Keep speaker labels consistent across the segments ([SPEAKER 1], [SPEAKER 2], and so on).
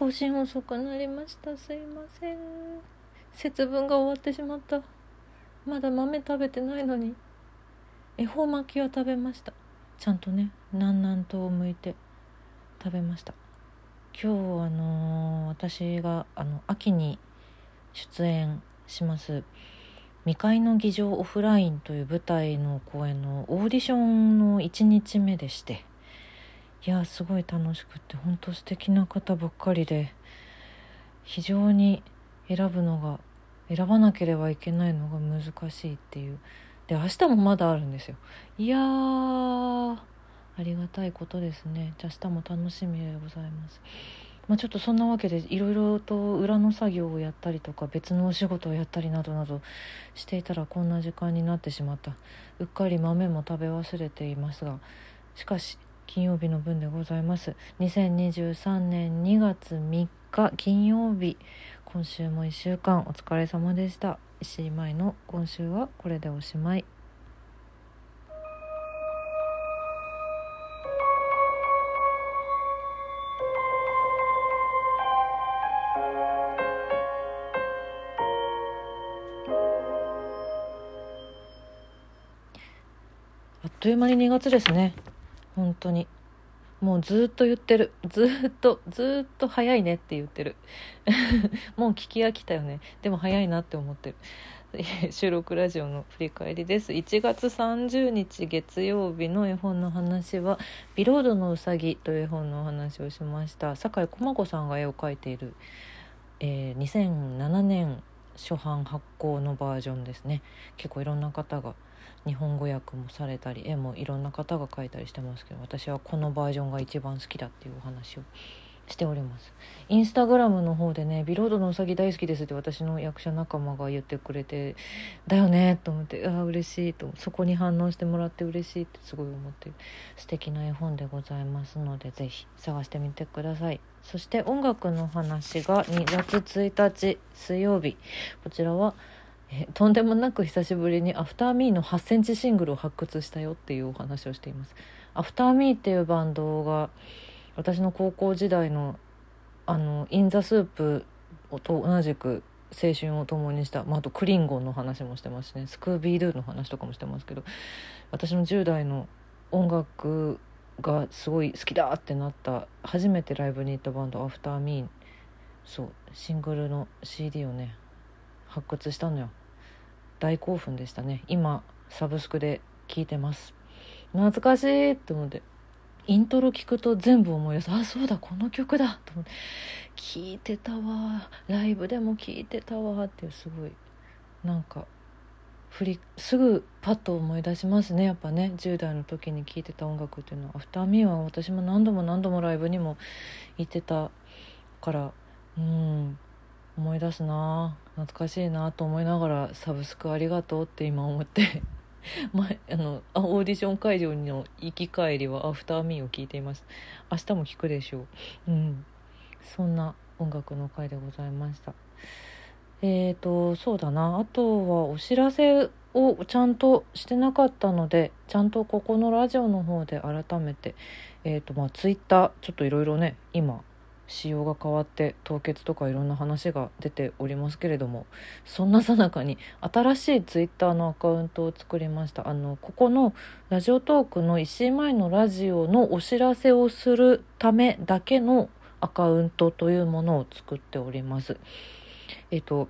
[SPEAKER 1] 更新遅くなりました。すいません。節分が終わってしまった。まだ豆食べてないのに。恵方巻きは食べました。ちゃんとね南南東を向いて食べました。今日あのー、私があの秋に出演します「未開の議場オフライン」という舞台の公演のオーディションの1日目でしていやすごい楽しくって本当素敵な方ばっかりで非常に選ぶのが選ばなければいけないのが難しいっていう。で明日もまだあるんですよ。いやーありがたいことですね。じゃあ明日も楽しみでございます。まあ、ちょっとそんなわけでいろいろと裏の作業をやったりとか別のお仕事をやったりなどなどしていたらこんな時間になってしまった。うっかり豆も食べ忘れていますがしかし金曜日の分でございます。2023年2月3日金曜日。今週も1週間お疲れ様でした。石井舞の今週はこれでおしまい。あっという間に2月ですね。当に。もうずっと言ってる。ずっとずっと早いねって言ってる。もう聞き飽きたよね。でも早いなって思ってる。収録ラジオの振り返りです。1月30日月曜日の絵本の話は「ビロードのうさぎ」という絵本のお話をしました。酒井駒子さんが絵を描いている、えー、2007年初版発行のバージョンですね。結構いろんな方が日本語訳もされたり絵もいろんな方が描いたりしてますけど私はこのバージョンが一番好きだっていうお話をしております。インスタグラムの方でね「ビロードのうさぎ大好きです」って私の役者仲間が言ってくれてだよねと思ってああ嬉しいとそこに反応してもらって嬉しいってすごい思って素敵な絵本でございますので是非探してみてください。そして音楽の話が2月1日水曜日。こちらは「えとんでもなく久しぶりに AFTER ME の8センチシングルを発掘したよっていうお話をしています。 AFTER ME っていうバンドが私の高校時代のあの IN THE SOUP と同じく青春を共にした、まあ、あとクリンゴンの話もしてますしね SCOOBIE DO の話とかもしてますけど私の10代の音楽がすごい好きだってなった初めてライブに行ったバンド「 AFTER MEそうシングルの CD をね発掘したのよ。大興奮でしたね。今サブスクで聴いてます。懐かしいと思って。イントロ聞くと全部思い出す。あそうだこの曲だ。と思って。聴いてたわ。ライブでも聴いてたわっていうすごいなんか振りすぐパッと思い出しますね。やっぱね10代の時に聴いてた音楽っていうのは。アフターミーは私も何度も何度もライブにも行ってたから。うん思い出すな。懐かしいなと思いながらサブスクありがとうって今思って。前あのオーディション会場の行き帰りは「アフターミーを聞いています。明日も聞くでしょう。うん。そんな音楽の回でございました。えーとそうだな。あとはお知らせをちゃんとしてなかったのでちゃんとここのラジオの方で改めてえーとまあツイッターちょっといろいろね今仕様が変わって凍結とかいろんな話が出ておりますけれどもそんなさなかに新しいツイッターのアカウントを作りました。あのここのラジオトークの石井前のラジオのお知らせをするためだけのアカウントというものを作っております。えっと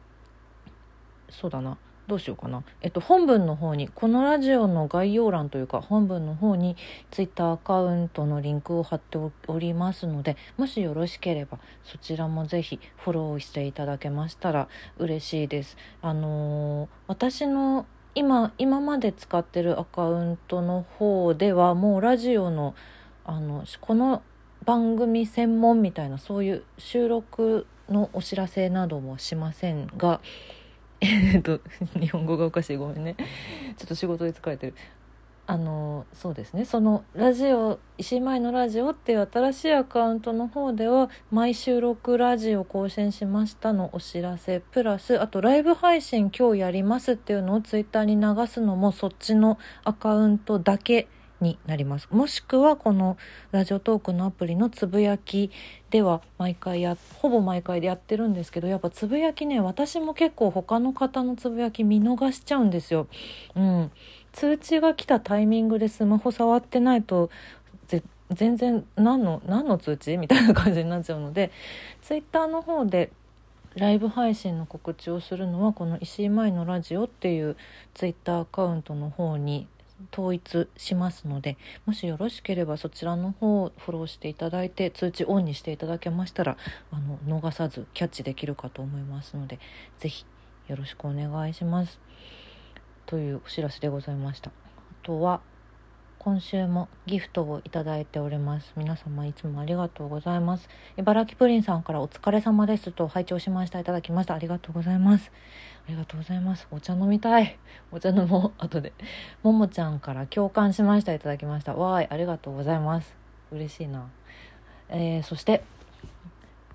[SPEAKER 1] そうだな。どうしようかな。えっと、本文の方に、このラジオの概要欄というか、本文の方に、ツイッターアカウントのリンクを貼っておりますので、もしよろしければ、そちらもぜひフォローしていただけましたら嬉しいです。あのー、私の今、今まで使ってるアカウントの方では、もうラジオの、あの、この番組専門みたいな、そういう収録のお知らせなどもしませんが、えっと日本語がおかしい。ごめんね。ちょっと仕事で疲れてる。あのそうですね。そのラジオ石井舞のラジオっていう新しいアカウントの方では毎週録ラジオ更新しましたのお知らせ。プラスあとライブ配信今日やりますっていうのをツイッターに流すのもそっちのアカウントだけ。になります。もしくはこのラジオトークのアプリのつぶやきでは毎回やほぼ毎回でやってるんですけどやっぱつぶやきね私も結構他の方のつぶやき見逃しちゃうんですよ。うん、通知が来たタイミングでスマホ触ってないと全然何の何の通知？みたいな感じになっちゃうのでツイッターの方でライブ配信の告知をするのはこの石井舞のラジオっていうツイッターアカウントの方に統一しますのでもしよろしければそちらの方をフォローしていただいて通知オンにしていただけましたらあの逃さずキャッチできるかと思いますので是非よろしくお願いします。というお知らせでございました。あとは今週もギフトをいただいております。皆様いつもありがとうございます。茨城プリンさんからお疲れ様ですと拝聴しました。いただきました。ありがとうございます。ありがとうございます。お茶飲みたい。お茶飲もう。後で。ももちゃんから共感しました。いただきました。わーい。ありがとうございます。嬉しいな。えー、そして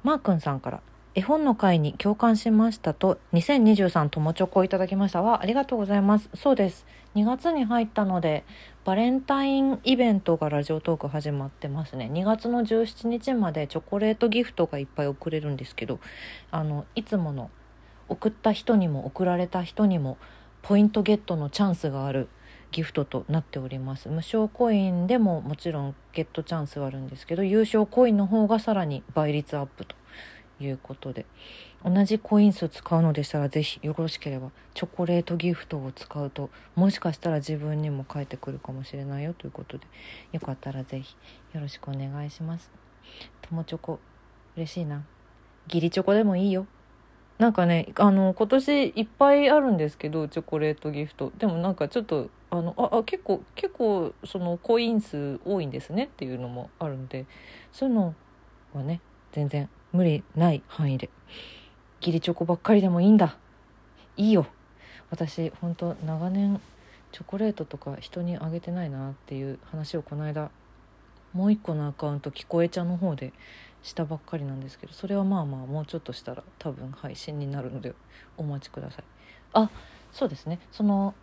[SPEAKER 1] マー君さんから。絵本の会に共感しましたと2023友チョコいただきました。わありがとうございます。そうです。2月に入ったのでバレンタインイベントがラジオトーク始まってますね。2月の17日までチョコレートギフトがいっぱい送れるんですけどあのいつもの送った人にも送られた人にもポイントゲットのチャンスがあるギフトとなっております。無償コインでももちろんゲットチャンスはあるんですけど優勝コインの方がさらに倍率アップと。いうことで。同じコイン数使うのでしたら是非よろしければチョコレートギフトを使うともしかしたら自分にも返ってくるかもしれないよということで。よかったら是非よろしくお願いします。友チョコ嬉しいな。義理チョコでもいいよ。なんかねあの今年いっぱいあるんですけどチョコレートギフト。でもなんかちょっとあのああ結構結構そのコイン数多いんですねっていうのもあるんで。そういうのはね全然無理ない範囲で。義理チョコばっかりでもいいんだ。いいよ。私本当長年チョコレートとか人にあげてないなっていう話をこの間もう一個のアカウント聞こえちゃの方でしたばっかりなんですけどそれはまあまあもうちょっとしたら多分配信になるのでお待ちください。あそうですね。その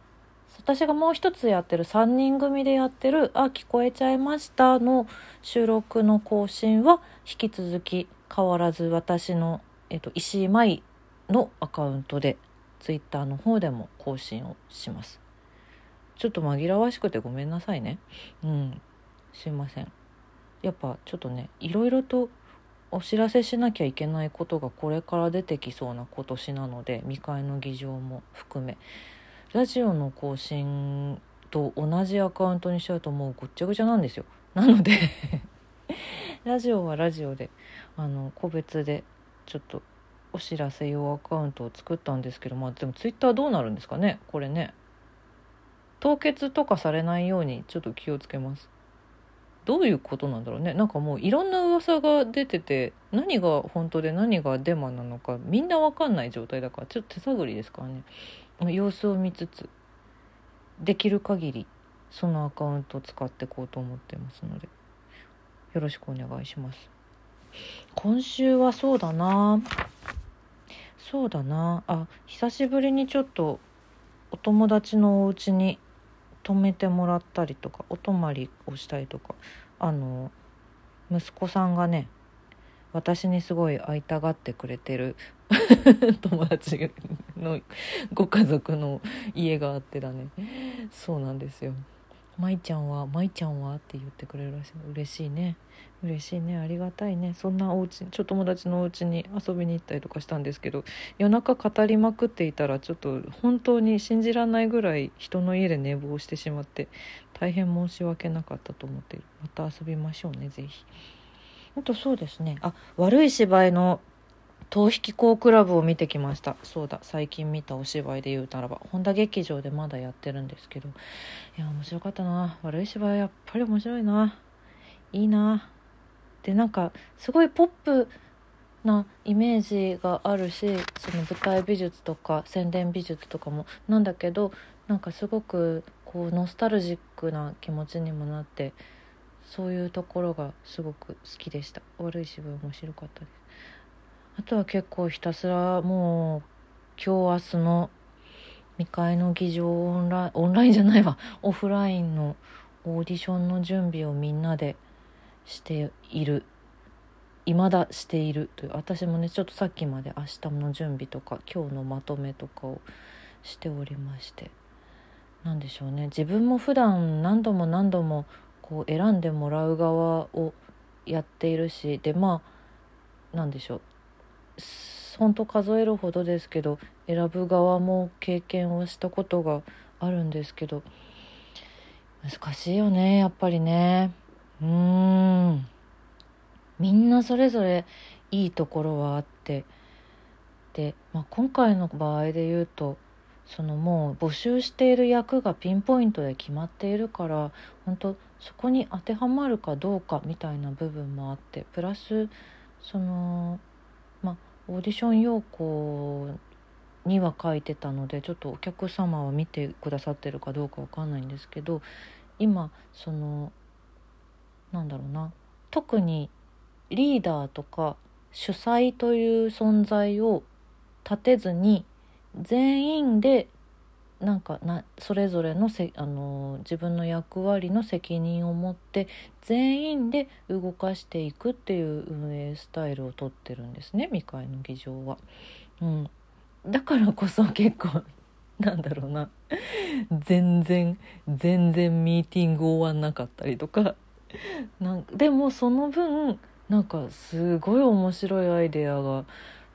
[SPEAKER 1] 私がもう一つやってる3人組でやってる「あ聞こえちゃいました」の収録の更新は引き続き変わらず私の、えっと、石井舞のアカウントでツイッターの方でも更新をします。ちょっと紛らわしくてごめんなさいね。うん。すいません。やっぱちょっとねいろいろとお知らせしなきゃいけないことがこれから出てきそうな今年なので未開の議場も含めラジオの更新と同じアカウントにしちゃうともうごっちゃごちゃなんですよ。なのでラジオはラジオであの個別でちょっとお知らせ用アカウントを作ったんですけどまあでもツイッターどうなるんですかね？これね。凍結とかされないようにちょっと気をつけます。どういうことなんだろうね？なんかもういろんな噂が出てて何が本当で何がデマなのかみんな分かんない状態だからちょっと手探りですからね。様子を見つつできる限りそのアカウントを使っていこうと思ってますので。よろしくお願いします。今週はそうだな。そうだな。あ久しぶりにちょっとお友達のお家に泊めてもらったりとかお泊まりをしたりとかあの息子さんがね私にすごい会いたがってくれてる 友達のご家族の家があってだね。そうなんですよ。舞ちゃんは舞ちゃんは？って言ってくれるらしい。嬉しいね。嬉しいね。ありがたいね。そんなお家ちょっと友達のお家に遊びに行ったりとかしたんですけど夜中語りまくっていたらちょっと本当に信じられないぐらい人の家で寝坊してしまって大変申し訳なかったと思ってまた遊びましょうね是非あとそうですね。あ悪い芝居の逃避行クラブを見てきました。そうだ。最近見たお芝居で言うならば。本田劇場でまだやってるんですけど。いや面白かったな。悪い芝居やっぱり面白いな。いいな。でなんかすごいポップなイメージがあるしその舞台美術とか宣伝美術とかも。なんだけどなんかすごくこうノスタルジックな気持ちにもなってそういうところがすごく好きでした。悪い芝居面白かったです。あとは結構ひたすらもう今日明日の未開の議場オンラインオンラインじゃないわ。オフラインのオーディションの準備をみんなでしている。未だしている。という私もねちょっとさっきまで明日の準備とか今日のまとめとかをしておりまして。何でしょうね。自分も普段何度も何度もこう選んでもらう側をやっているし。でまあ何でしょう。本当数えるほどですけど選ぶ側も経験をしたことがあるんですけど難しいよねやっぱりね。うん。みんなそれぞれいいところはあって。で、まあ、今回の場合で言うとそのもう募集している役がピンポイントで決まっているから本当そこに当てはまるかどうかみたいな部分もあってプラスそのオーディション要項には書いてたのでちょっとお客様は見てくださってるかどうかわかんないんですけど今そのなんだろうな。特にリーダーとか主催という存在を立てずに全員でなんかなそれぞれのせあの自分の役割の責任を持って全員で動かしていくっていう運営スタイルをとってるんですね未開の議場は。うん、だからこそ結構 なんだろうな。全然全然ミーティング終わんなかったりとか。なんでもその分なんかすごい面白いアイデアが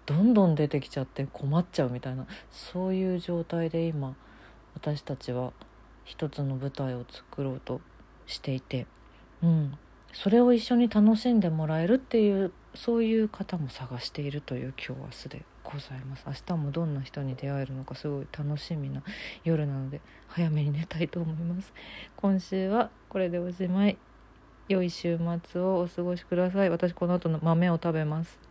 [SPEAKER 1] どんどん出てきちゃって困っちゃうみたいなそういう状態で今私たちは一つの舞台を作ろうとしていて、うん、それを一緒に楽しんでもらえるっていうそういう方も探しているという今日明日でございます。明日もどんな人に出会えるのかすごい楽しみな夜なので早めに寝たいと思います。今週はこれでおしまい。良い週末をお過ごしください。私この後の豆を食べます。